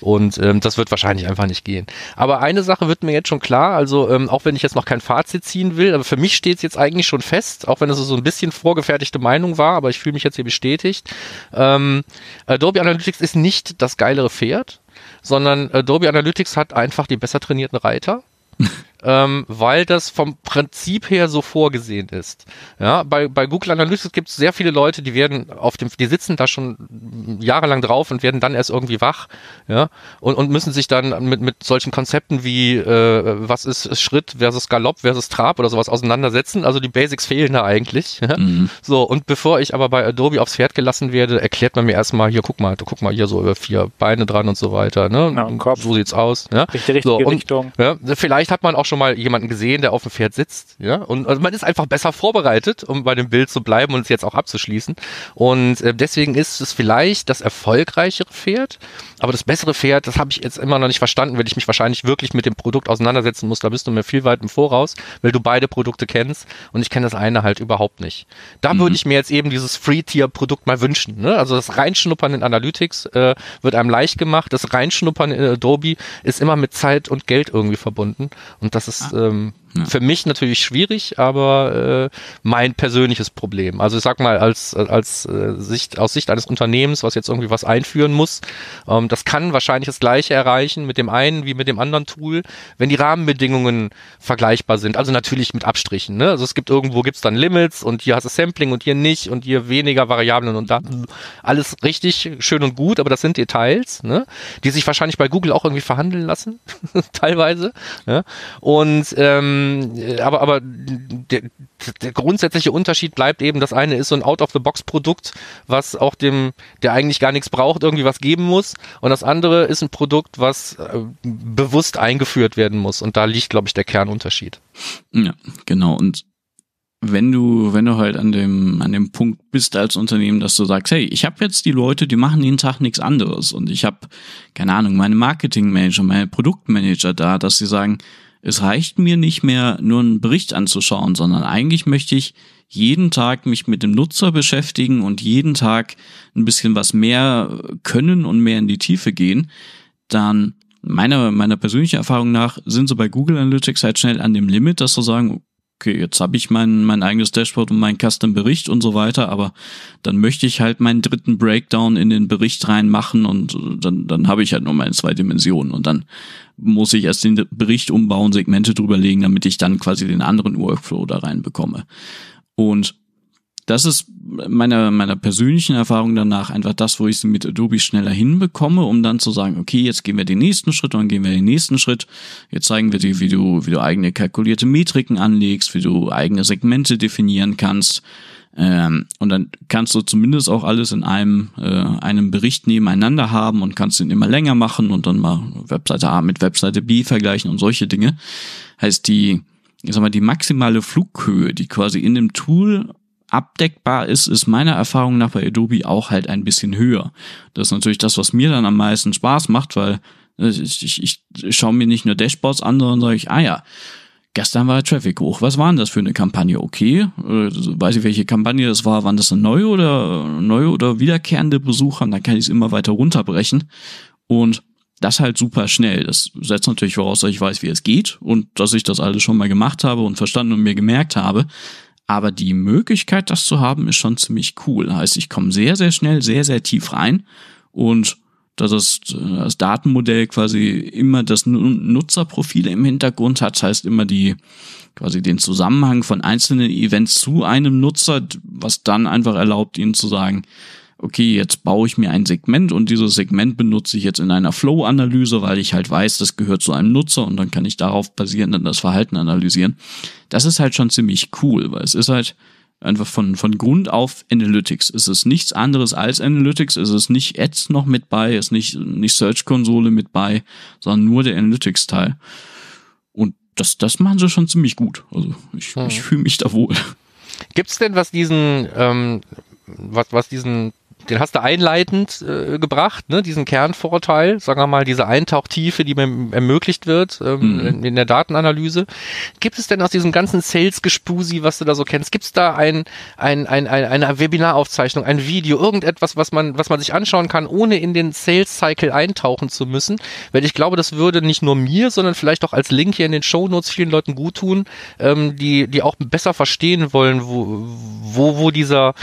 Und ähm, das wird wahrscheinlich einfach nicht gehen. Aber eine Sache wird mir jetzt schon klar, also ähm, auch wenn ich jetzt noch kein Fazit ziehen will, aber für mich steht es jetzt eigentlich schon fest, auch wenn es so ein bisschen vorgefertigte Meinung war, aber ich fühle mich jetzt hier bestätigt. Ähm, Adobe Analytics ist nicht das geilere Pferd, sondern Adobe Analytics hat einfach die besser trainierten Reiter. ähm, weil das vom Prinzip her so vorgesehen ist. Ja, bei, bei Google Analytics gibt es sehr viele Leute, die werden auf dem, die sitzen da schon jahrelang drauf und werden dann erst irgendwie wach, ja, und, und müssen sich dann mit, mit solchen Konzepten wie äh, was ist Schritt versus Galopp versus Trab oder sowas auseinandersetzen. Also die Basics fehlen da eigentlich. Ja? Mhm. So, und bevor ich aber bei Adobe aufs Pferd gelassen werde, erklärt man mir erstmal, hier, guck mal, du guck mal hier so über vier Beine dran und so weiter. Ne? Ja, Kopf. So sieht's aus. Ja? Richtige, so, und, Richtung. Ja, vielleicht hat man auch schon mal jemanden gesehen, der auf dem Pferd sitzt, ja, und also man ist einfach besser vorbereitet, um bei dem Bild zu bleiben und es jetzt auch abzuschließen. Und äh, deswegen ist es vielleicht das erfolgreichere Pferd, aber das bessere Pferd, das habe ich jetzt immer noch nicht verstanden, weil ich mich wahrscheinlich wirklich mit dem Produkt auseinandersetzen muss. Da bist du mir viel weit im Voraus, weil du beide Produkte kennst und ich kenne das eine halt überhaupt nicht. Da mhm. würde ich mir jetzt eben dieses Free-Tier-Produkt mal wünschen. Ne? Also das Reinschnuppern in Analytics äh, wird einem leicht gemacht. Das Reinschnuppern in Adobe ist immer mit Zeit und Geld irgendwie verbunden und das ist ähm, ja. Für mich natürlich schwierig, aber äh, mein persönliches Problem. Also ich sag mal, als, als äh, Sicht, aus Sicht eines Unternehmens, was jetzt irgendwie was einführen muss, ähm, das kann wahrscheinlich das gleiche erreichen mit dem einen wie mit dem anderen Tool, wenn die Rahmenbedingungen vergleichbar sind. Also natürlich mit Abstrichen. Ne? Also es gibt irgendwo gibt's dann Limits und hier hast du Sampling und hier nicht und hier weniger Variablen und da alles richtig schön und gut, aber das sind Details, ne? die sich wahrscheinlich bei Google auch irgendwie verhandeln lassen, teilweise. Ja? Und ähm, ähm, aber aber der, der grundsätzliche Unterschied bleibt eben, das eine ist so ein Out-of-the-Box-Produkt, was auch dem, der eigentlich gar nichts braucht, irgendwie was geben muss. Und das andere ist ein Produkt, was äh, bewusst eingeführt werden muss. Und da liegt, glaube ich, der Kernunterschied. Ja, genau. Und wenn du, wenn du halt an dem, an dem Punkt bist als Unternehmen, dass du sagst, hey, ich habe jetzt die Leute, die machen jeden Tag nichts anderes und ich habe, keine Ahnung, meine Marketingmanager, meine Produktmanager da, dass sie sagen, es reicht mir nicht mehr, nur einen Bericht anzuschauen, sondern eigentlich möchte ich jeden Tag mich mit dem Nutzer beschäftigen und jeden Tag ein bisschen was mehr können und mehr in die Tiefe gehen, dann meiner, meiner persönlichen Erfahrung nach sind sie bei Google Analytics halt schnell an dem Limit, dass sie sagen, okay, jetzt habe ich mein, mein eigenes Dashboard und meinen Custom-Bericht und so weiter, aber dann möchte ich halt meinen dritten Breakdown in den Bericht reinmachen und dann, dann habe ich halt nur meine zwei Dimensionen und dann muss ich erst den Bericht umbauen, Segmente drüberlegen, damit ich dann quasi den anderen Workflow da reinbekomme. Und das ist meiner, meiner persönlichen Erfahrung danach einfach das, wo ich es mit Adobe schneller hinbekomme, um dann zu sagen, okay, jetzt gehen wir den nächsten Schritt und gehen wir den nächsten Schritt. Jetzt zeigen wir dir, wie du, wie du eigene kalkulierte Metriken anlegst, wie du eigene Segmente definieren kannst. Ähm, und dann kannst du zumindest auch alles in einem, äh, einem Bericht nebeneinander haben und kannst ihn immer länger machen und dann mal Webseite A mit Webseite B vergleichen und solche Dinge. Heißt die, ich sag mal, die maximale Flughöhe, die quasi in dem Tool abdeckbar ist, ist meiner Erfahrung nach bei Adobe auch halt ein bisschen höher. Das ist natürlich das, was mir dann am meisten Spaß macht, weil äh, ich, ich, ich schaue mir nicht nur Dashboards an, sondern sage ich, ah ja, gestern war Traffic hoch. Was war denn das für eine Kampagne? Okay, äh, weiß ich, welche Kampagne das war. Waren das eine neue oder neue oder wiederkehrende Besucher? Und dann kann ich es immer weiter runterbrechen. Und das halt super schnell. Das setzt natürlich voraus, dass ich weiß, wie es geht und dass ich das alles schon mal gemacht habe und verstanden und mir gemerkt habe. Aber die Möglichkeit, das zu haben, ist schon ziemlich cool. Heißt, ich komme sehr, sehr schnell, sehr, sehr tief rein und dass das, das Datenmodell quasi immer das Nutzerprofil im Hintergrund hat, heißt immer die quasi den Zusammenhang von einzelnen Events zu einem Nutzer, was dann einfach erlaubt, ihnen zu sagen, okay, jetzt baue ich mir ein Segment und dieses Segment benutze ich jetzt in einer Flow-Analyse, weil ich halt weiß, das gehört zu einem Nutzer und dann kann ich darauf basierend dann das Verhalten analysieren. Das ist halt schon ziemlich cool, weil es ist halt einfach von, von Grund auf Analytics. Es ist nichts anderes als Analytics. Es ist nicht Ads noch mit bei, es ist nicht, nicht Search-Konsole mit bei, sondern nur der Analytics-Teil. Und das, das machen sie schon ziemlich gut. Also ich, hm. ich fühle mich da wohl. Gibt's denn was diesen, ähm, was, was diesen den hast du einleitend äh, gebracht, ne, diesen Kernvorteil, sagen wir mal, diese Eintauchtiefe, die mir ermöglicht wird ähm, mhm. in, in, der Datenanalyse. Gibt es denn aus diesem ganzen Sales-Gespusi, was du da so kennst, gibt es da ein, ein, ein, ein, eine Webinaraufzeichnung, ein Video, irgendetwas, was man, was man sich anschauen kann, ohne in den Sales-Cycle eintauchen zu müssen? Weil ich glaube, das würde nicht nur mir, sondern vielleicht auch als Link hier in den Show Notes vielen Leuten gut tun, ähm, die, die auch besser verstehen wollen, wo, wo, wo dieser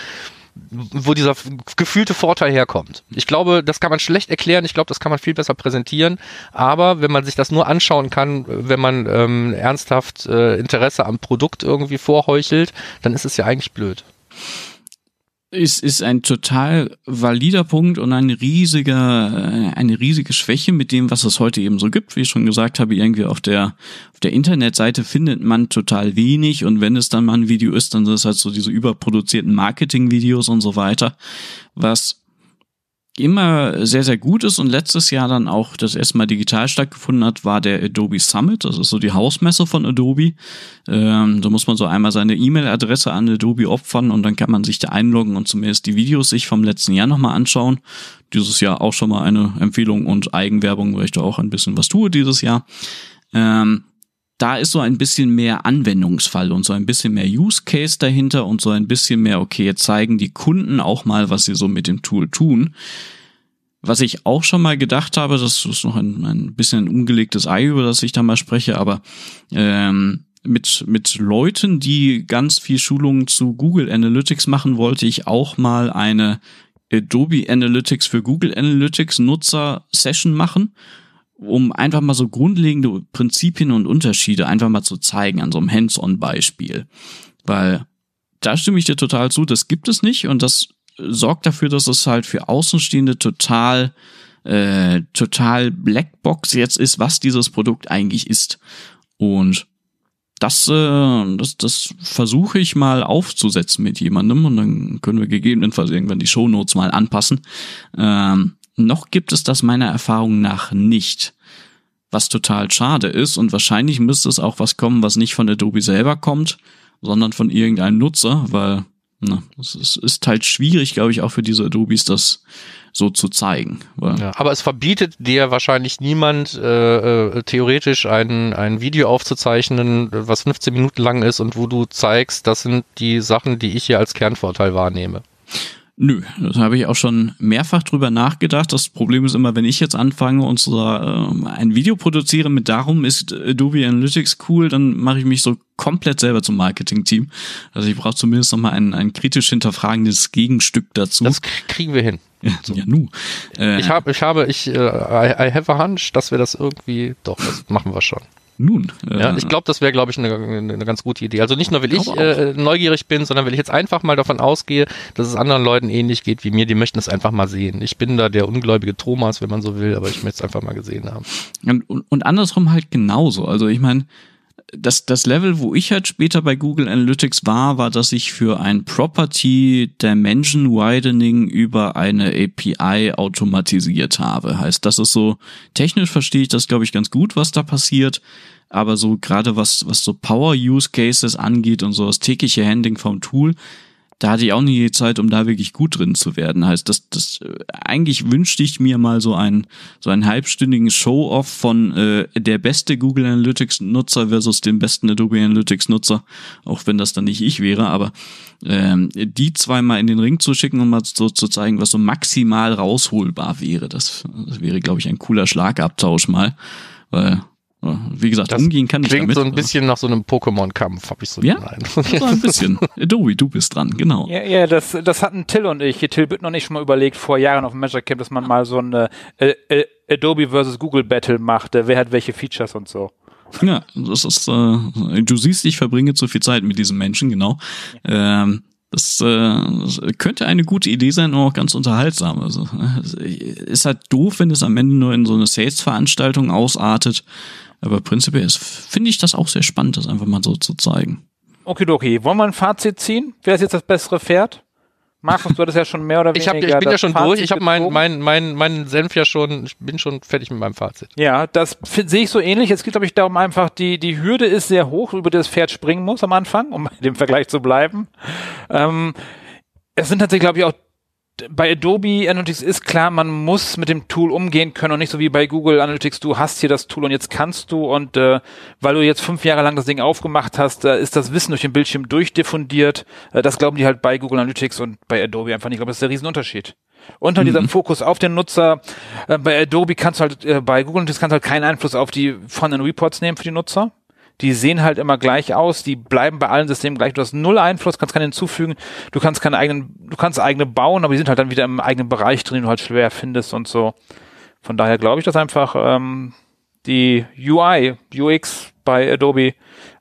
wo dieser gefühlte Vorteil herkommt. Ich glaube, das kann man schlecht erklären. Ich glaube, das kann man viel besser präsentieren. Aber wenn man sich das nur anschauen kann, wenn man ähm, ernsthaft äh, Interesse am Produkt irgendwie vorheuchelt, dann ist es ja eigentlich blöd ist, ist ein total valider Punkt und ein riesiger, äh, eine riesige Schwäche mit dem, was es heute eben so gibt. Wie ich schon gesagt habe, irgendwie auf der, auf der Internetseite findet man total wenig und wenn es dann mal ein Video ist, dann sind es halt so diese überproduzierten Marketing-Videos und so weiter, was immer sehr, sehr gut ist und letztes Jahr dann auch das erste Mal digital stattgefunden hat, war der Adobe Summit. Das ist so die Hausmesse von Adobe. Ähm, da muss man so einmal seine E-Mail-Adresse an Adobe opfern und dann kann man sich da einloggen und zumindest die Videos sich vom letzten Jahr nochmal anschauen. Dieses Jahr auch schon mal eine Empfehlung und Eigenwerbung, weil ich da auch ein bisschen was tue dieses Jahr. Ähm, da ist so ein bisschen mehr Anwendungsfall und so ein bisschen mehr Use Case dahinter und so ein bisschen mehr, okay, jetzt zeigen die Kunden auch mal, was sie so mit dem Tool tun. Was ich auch schon mal gedacht habe, das ist noch ein, ein bisschen ein ungelegtes Ei, über das ich da mal spreche, aber ähm, mit, mit Leuten, die ganz viel Schulungen zu Google Analytics machen, wollte ich auch mal eine Adobe Analytics für Google Analytics Nutzer Session machen um einfach mal so grundlegende Prinzipien und Unterschiede einfach mal zu zeigen an so einem Hands-on-Beispiel. Weil da stimme ich dir total zu, das gibt es nicht und das sorgt dafür, dass es halt für Außenstehende total äh, total Blackbox jetzt ist, was dieses Produkt eigentlich ist. Und das, äh, das, das versuche ich mal aufzusetzen mit jemandem und dann können wir gegebenenfalls irgendwann die Shownotes mal anpassen. Ähm, noch gibt es das meiner Erfahrung nach nicht. Was total schade ist und wahrscheinlich müsste es auch was kommen, was nicht von Adobe selber kommt, sondern von irgendeinem Nutzer, weil na, es ist, halt schwierig, glaube ich, auch für diese Adobes das so zu zeigen. Ja, aber es verbietet dir wahrscheinlich niemand äh, äh, theoretisch ein, ein Video aufzuzeichnen, was 15 Minuten lang ist und wo du zeigst, das sind die Sachen, die ich hier als Kernvorteil wahrnehme. Nö, das habe ich auch schon mehrfach drüber nachgedacht. Das Problem ist immer, wenn ich jetzt anfange und so äh, ein Video produziere mit darum ist Adobe Analytics cool, dann mache ich mich so komplett selber zum Marketing-Team. Also ich brauche zumindest noch mal ein, ein kritisch hinterfragendes Gegenstück dazu. Das kriegen wir hin. Ja, so. ja nu. Äh, ich habe, ich habe, ich, äh, I, I have a hunch, dass wir das irgendwie, doch, das machen wir schon. Nun. Äh, ja, ich glaube, das wäre, glaube ich, eine, eine ganz gute Idee. Also nicht nur, weil ich äh, neugierig bin, sondern weil ich jetzt einfach mal davon ausgehe, dass es anderen Leuten ähnlich geht wie mir. Die möchten es einfach mal sehen. Ich bin da der ungläubige Thomas, wenn man so will, aber ich möchte es einfach mal gesehen haben. Und, und, und andersrum halt genauso. Also ich meine, das, das Level, wo ich halt später bei Google Analytics war, war, dass ich für ein Property Dimension Widening über eine API automatisiert habe. Heißt, das ist so, technisch verstehe ich das, glaube ich, ganz gut, was da passiert. Aber so gerade was, was so Power Use Cases angeht und so das tägliche Handling vom Tool, da hatte ich auch nie die Zeit, um da wirklich gut drin zu werden. Heißt, das, das äh, eigentlich wünschte ich mir mal so einen so einen halbstündigen Show-off von äh, der beste Google Analytics Nutzer versus dem besten Adobe Analytics Nutzer, auch wenn das dann nicht ich wäre, aber ähm, die zweimal in den Ring zu schicken und mal so zu zeigen, was so maximal rausholbar wäre. Das, das wäre, glaube ich, ein cooler Schlagabtausch mal, weil wie gesagt, das umgehen kann ich klingt damit. so ein bisschen nach so einem Pokémon-Kampf, habe ich so ja, so ein bisschen. Adobe, du bist dran, genau. Ja, ja das, das hatten Till und ich, Till Büttner und ich schon mal überlegt, vor Jahren auf dem Measure Camp, dass man mal so ein äh, äh, Adobe versus Google Battle machte, wer hat welche Features und so. Ja, das ist, äh, du siehst, ich verbringe zu viel Zeit mit diesem Menschen, genau. Ähm, das, äh, das könnte eine gute Idee sein und auch ganz unterhaltsam. Also äh, ist halt doof, wenn es am Ende nur in so eine Sales-Veranstaltung ausartet. Aber prinzipiell finde ich das auch sehr spannend, das einfach mal so zu zeigen. Okay, okay. Wollen wir ein Fazit ziehen? Wer ist jetzt das bessere Pferd? Markus, du hattest ja schon mehr oder weniger. Ich, hab, ich bin ja schon Fazit durch. Ich habe meinen mein, mein, mein Senf ja schon, ich bin schon fertig mit meinem Fazit. Ja, das sehe ich so ähnlich. Es geht, glaube ich, darum einfach, die, die Hürde ist sehr hoch, über das Pferd springen muss am Anfang, um in dem Vergleich zu bleiben. Ähm, es sind tatsächlich, glaube ich, auch bei Adobe Analytics ist klar, man muss mit dem Tool umgehen können und nicht so wie bei Google Analytics, du hast hier das Tool und jetzt kannst du und äh, weil du jetzt fünf Jahre lang das Ding aufgemacht hast, äh, ist das Wissen durch den Bildschirm durchdiffundiert. Äh, das glauben die halt bei Google Analytics und bei Adobe einfach nicht. Ich glaube, das ist der Riesenunterschied. Und halt mhm. dieser Fokus auf den Nutzer. Äh, bei Adobe kannst du halt, äh, bei Google Analytics kannst du halt keinen Einfluss auf die von den Reports nehmen für die Nutzer die sehen halt immer gleich aus, die bleiben bei allen Systemen gleich. Du hast null Einfluss, kannst keine hinzufügen, du kannst keine eigenen, du kannst eigene bauen, aber die sind halt dann wieder im eigenen Bereich drin, den du halt schwer findest und so. Von daher glaube ich, dass einfach ähm, die UI, UX bei Adobe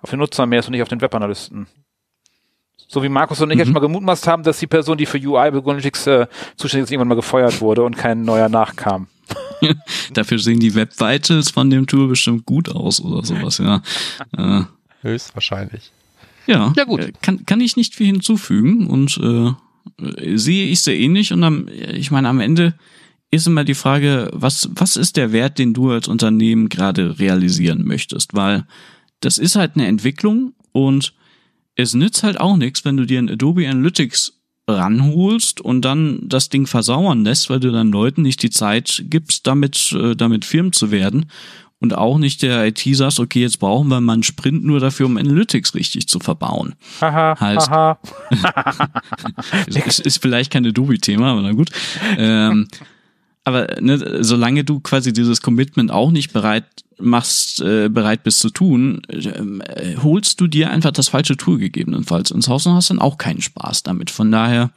auf den Nutzer mehr ist und nicht auf den Webanalysten. So wie Markus und ich mhm. jetzt mal gemutmaßt haben, dass die Person, die für UI bei Analytics äh, zuständig ist, irgendwann mal gefeuert wurde und kein neuer nachkam. Dafür sehen die Web Vitals von dem Tool bestimmt gut aus oder sowas, ja. Äh, Höchstwahrscheinlich. Ja, ja gut. Äh, kann, kann ich nicht viel hinzufügen und äh, sehe ich sehr ähnlich und am, ich meine, am Ende ist immer die Frage, was, was ist der Wert, den du als Unternehmen gerade realisieren möchtest? Weil das ist halt eine Entwicklung und es nützt halt auch nichts, wenn du dir ein Adobe Analytics ranholst und dann das Ding versauern lässt, weil du dann Leuten nicht die Zeit gibst, damit, äh, damit Firmen zu werden und auch nicht der IT sagst, okay, jetzt brauchen wir mal einen Sprint nur dafür, um Analytics richtig zu verbauen. Haha, heißt, haha. ist, ist vielleicht kein Adobe-Thema, aber na gut. Ähm, aber ne, solange du quasi dieses Commitment auch nicht bereit machst, äh, bereit bist zu tun, äh, holst du dir einfach das falsche Tool gegebenenfalls ins Haus und hast dann auch keinen Spaß damit. Von daher,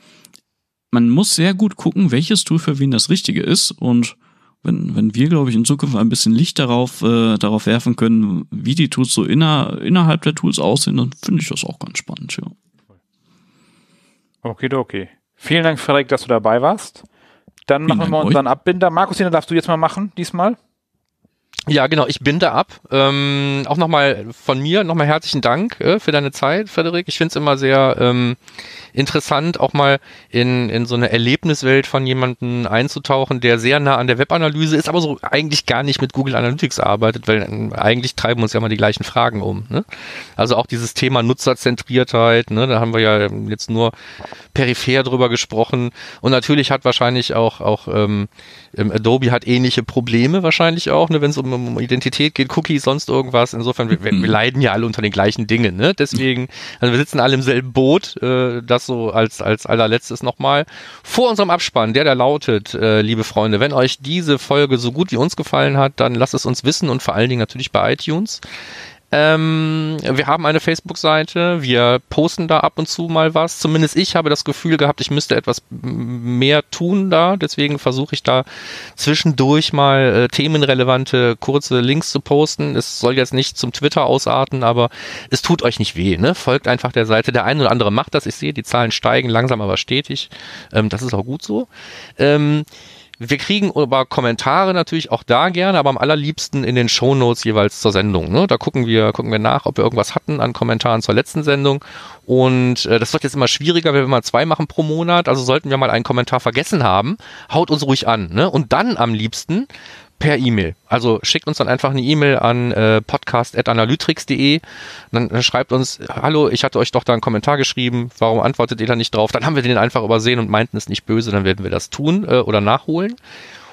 man muss sehr gut gucken, welches Tool für wen das Richtige ist und wenn, wenn wir, glaube ich, in Zukunft ein bisschen Licht darauf, äh, darauf werfen können, wie die Tools so inner, innerhalb der Tools aussehen, dann finde ich das auch ganz spannend, ja. Okay, okay. Vielen Dank, Frederik, dass du dabei warst. Dann machen Vielen wir unseren euch. Abbinder. Markus, den darfst du jetzt mal machen, diesmal. Ja, genau, ich binde ab. Ähm, auch nochmal von mir nochmal herzlichen Dank äh, für deine Zeit, Frederik. Ich finde es immer sehr ähm, interessant, auch mal in, in so eine Erlebniswelt von jemandem einzutauchen, der sehr nah an der Webanalyse ist, aber so eigentlich gar nicht mit Google Analytics arbeitet, weil äh, eigentlich treiben uns ja mal die gleichen Fragen um. Ne? Also auch dieses Thema Nutzerzentriertheit, ne? da haben wir ja jetzt nur peripher drüber gesprochen. Und natürlich hat wahrscheinlich auch, auch ähm, Adobe hat ähnliche Probleme wahrscheinlich auch, ne, wenn es um, um, Identität geht, Cookies, sonst irgendwas. Insofern, wir, wir leiden ja alle unter den gleichen Dingen. Ne? Deswegen, also wir sitzen alle im selben Boot. Äh, das so als, als allerletztes nochmal. Vor unserem Abspann, der da lautet, äh, liebe Freunde, wenn euch diese Folge so gut wie uns gefallen hat, dann lasst es uns wissen und vor allen Dingen natürlich bei iTunes. Ähm, wir haben eine Facebook-Seite, wir posten da ab und zu mal was. Zumindest ich habe das Gefühl gehabt, ich müsste etwas mehr tun da. Deswegen versuche ich da zwischendurch mal äh, themenrelevante kurze Links zu posten. Es soll jetzt nicht zum Twitter ausarten, aber es tut euch nicht weh. Ne? Folgt einfach der Seite. Der eine oder andere macht das. Ich sehe, die Zahlen steigen langsam, aber stetig. Ähm, das ist auch gut so. Ähm, wir kriegen aber Kommentare natürlich auch da gerne, aber am allerliebsten in den Shownotes jeweils zur Sendung. Ne? Da gucken wir, gucken wir nach, ob wir irgendwas hatten an Kommentaren zur letzten Sendung. Und äh, das wird jetzt immer schwieriger, wenn wir mal zwei machen pro Monat. Also sollten wir mal einen Kommentar vergessen haben, haut uns ruhig an. Ne? Und dann am liebsten per E-Mail. Also schickt uns dann einfach eine E-Mail an äh, podcast.analytrix.de. Dann schreibt uns, hallo, ich hatte euch doch da einen Kommentar geschrieben, warum antwortet ihr da nicht drauf? Dann haben wir den einfach übersehen und meinten es nicht böse, dann werden wir das tun äh, oder nachholen.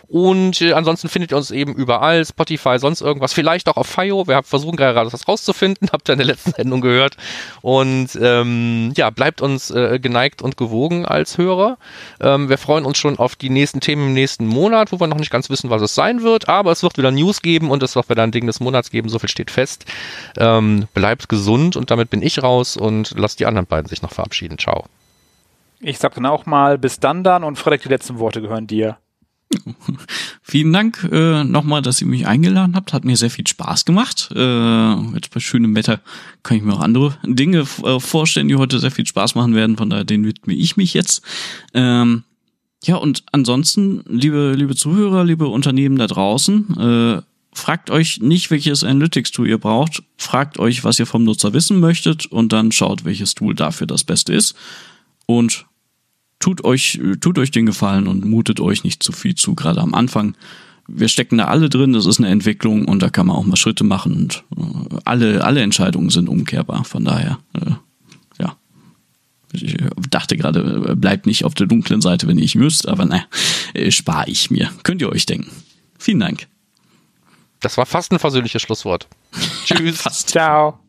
Und äh, ansonsten findet ihr uns eben überall, Spotify, sonst irgendwas, vielleicht auch auf FIO. Wir haben versuchen gerade das rauszufinden, habt ihr in der letzten Sendung gehört. Und ähm, ja, bleibt uns äh, geneigt und gewogen als Hörer. Ähm, wir freuen uns schon auf die nächsten Themen im nächsten Monat, wo wir noch nicht ganz wissen, was es sein wird. Aber es wird wieder News geben und es wird wieder ein Ding des Monats geben, so viel steht fest. Ähm, bleibt gesund und damit bin ich raus und lasst die anderen beiden sich noch verabschieden. Ciao. Ich sag dann auch mal bis dann dann und Frederik, die letzten Worte gehören dir. Vielen Dank äh, nochmal, dass ihr mich eingeladen habt. Hat mir sehr viel Spaß gemacht. Äh, jetzt bei schönem Wetter kann ich mir auch andere Dinge äh, vorstellen, die heute sehr viel Spaß machen werden. Von daher den widme ich mich jetzt. Ähm, ja, und ansonsten, liebe, liebe Zuhörer, liebe Unternehmen da draußen, äh, fragt euch nicht, welches Analytics-Tool ihr braucht. Fragt euch, was ihr vom Nutzer wissen möchtet und dann schaut, welches Tool dafür das Beste ist. Und tut euch, tut euch den Gefallen und mutet euch nicht zu viel zu, gerade am Anfang. Wir stecken da alle drin, das ist eine Entwicklung und da kann man auch mal Schritte machen und äh, alle, alle Entscheidungen sind umkehrbar. Von daher, äh, ja. Ich dachte gerade, äh, bleibt nicht auf der dunklen Seite, wenn ihr nicht müsst, aber naja, äh, spare ich mir. Könnt ihr euch denken. Vielen Dank. Das war fast ein versöhnliches Schlusswort. Tschüss. Ciao.